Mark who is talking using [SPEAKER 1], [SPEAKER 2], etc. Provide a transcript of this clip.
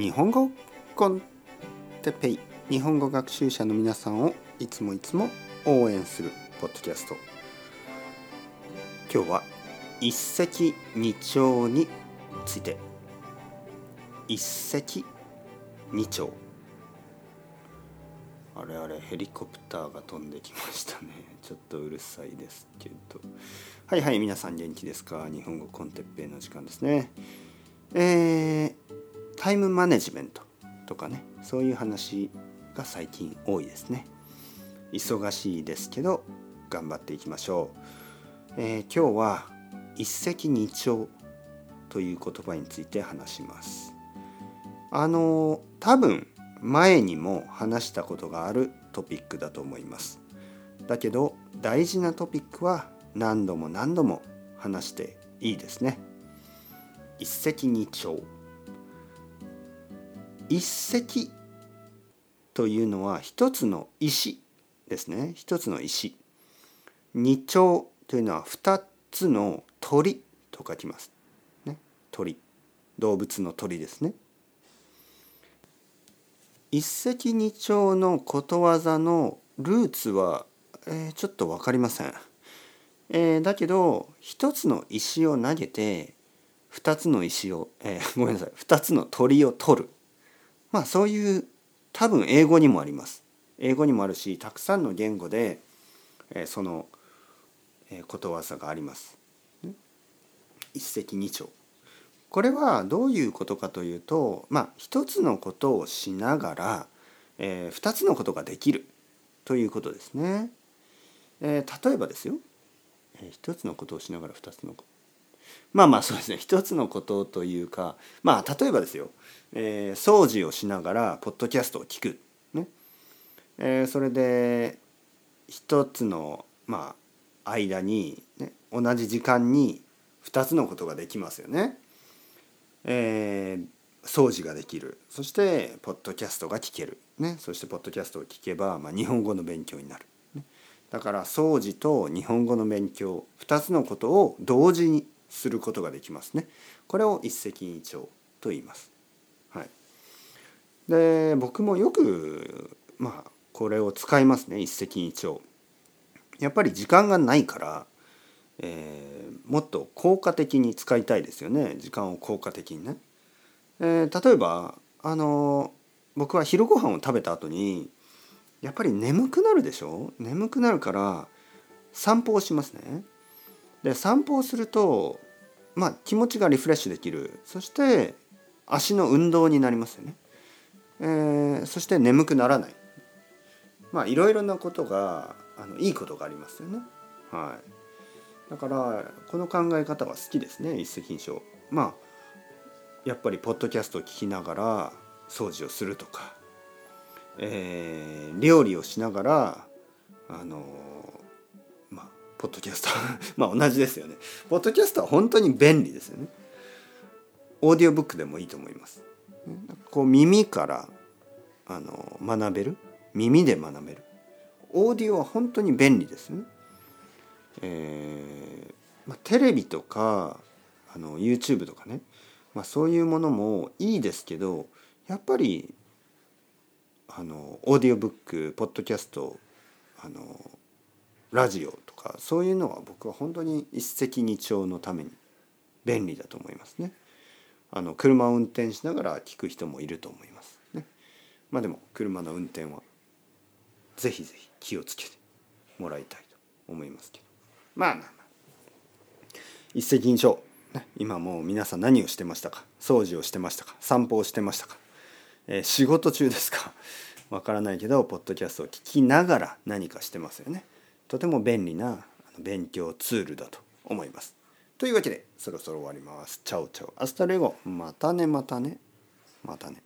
[SPEAKER 1] 日本語コンテペイ。日本語学習者の皆さんをいつもいつも応援するポッドキャスト。今日は一石二鳥について。一石二鳥。あれあれヘリコプターが飛んできましたね。ちょっとうるさいですけど。はいはい皆さん元気ですか？日本語コンテッペイの時間ですね。えー、タイムマネジメントとかねそういう話が最近多いですね。忙しいですけど頑張っていきましょう、えー、今日は一石二鳥という言葉について話します。あの多分前にも話したことがあるトピックだと思います。だけど大事なトピックは何度も何度も話していいですね。一石二鳥。一石というのは一つの石ですね。一つの石。二鳥というのは二つの鳥と書きます、ね、鳥。動物の鳥ですね。一石二鳥のことわざのルーツは、えー、ちょっと分かりません、えー、だけど一つの石を投げて2つの石を、えー、ごめんなさい。2つの鳥を取る。まあそういう多分英語にもあります。英語にもあるしたくさんの言語で、えー、その、えー、ことわざがあります。一石二鳥。これはどういうことかというとまあ一つのことをしながら、えー、2つのことができるということですね。えー、例えばですよ、えー、一つのことをしながら2つのこと。まあまあそうですね。一つのことというかまあ例えばですよ、えー、掃除をしながらポッドキャストを聞く、ね。えー、それで一つのまあ間に、ね、同じ時間に2つのことができますよね。えー、掃除ができる。そしてポッドキャストが聞ける、ね、そしてポッドキャストを聞けば、まあ、日本語の勉強になる。だから掃除と日本語の勉強2つのことを同時にすることができますね。これを一石二鳥と言います。はい、で僕もよくまあこれを使いますね一石二鳥。やっぱり時間がないから、えー、もっと効果的に使いたいですよね時間を効果的にね。えー、例えばあの僕は昼ご飯を食べた後にやっぱり眠くなるでしょ？眠くなるから散歩をしますね。で散歩をするとまあ気持ちがリフレッシュできる。そして足の運動になりますよね、えー、そして眠くならない。まあいろいろなことがあのいいことがありますよね。はい。だからこの考え方は好きですね一石二鳥。まあやっぱりポッドキャストを聞きながら掃除をするとか、えー、料理をしながらあのポッドキャスト。まあ同じですよね。ポッドキャストは本当に便利ですよね。オーディオブックでもいいと思います。こう耳からあの学べる？耳で学べる？オーディオは本当に便利ですね。えー、まあ、テレビとかあの YouTube とかね、まあ、そういうものもいいですけどやっぱりあのオーディオブックポッドキャストあのラジオとかそういうのは僕は本当に一石二鳥のために便利だと思いますね。あの車を運転しながら聞く人もいると思いますね。まあでも車の運転はぜひぜひ気をつけてもらいたいと思いますけど。まあまあまあ。一石二鳥、ね、今もう皆さん何をしてましたか？掃除をしてましたか？散歩をしてましたか、えー、仕事中ですか？わからないけどポッドキャストを聞きながら何かしてますよね。とても便利な勉強ツールだと思います。というわけでそろそろ終わります。 Ciao ciao。 Hasta luego。またねまたね。またね。